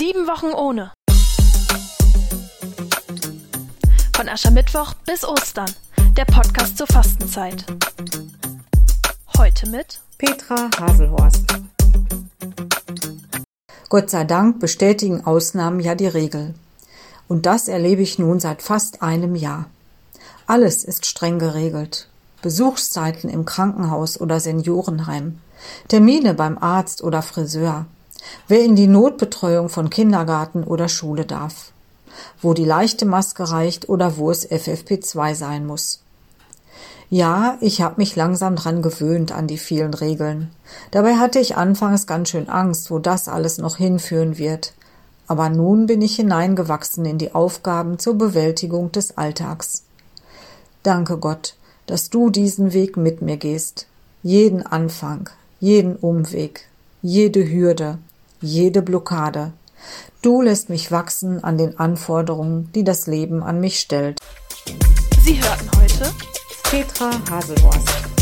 Sieben Wochen ohne. Von Aschermittwoch bis Ostern. Der Podcast zur Fastenzeit. Heute mit Petra Haselhorst. Gott sei Dank bestätigen Ausnahmen ja die Regel. Und das erlebe ich nun seit fast einem Jahr. Alles ist streng geregelt. Besuchszeiten im Krankenhaus oder Seniorenheim, Termine beim Arzt oder Friseur, wer in die Notbetreuung von Kindergarten oder Schule darf, wo die leichte Maske reicht oder wo es FFP2 sein muss. Ja, ich habe mich langsam dran gewöhnt an die vielen Regeln. Dabei hatte ich anfangs ganz schön Angst, wo das alles noch hinführen wird. Aber nun bin ich hineingewachsen in die Aufgaben zur Bewältigung des Alltags. Danke Gott, dass du diesen Weg mit mir gehst. Jeden Anfang, jeden Umweg, jede Hürde, jede Blockade. Du lässt mich wachsen an den Anforderungen, die das Leben an mich stellt. Sie hörten heute Petra Haselhorst.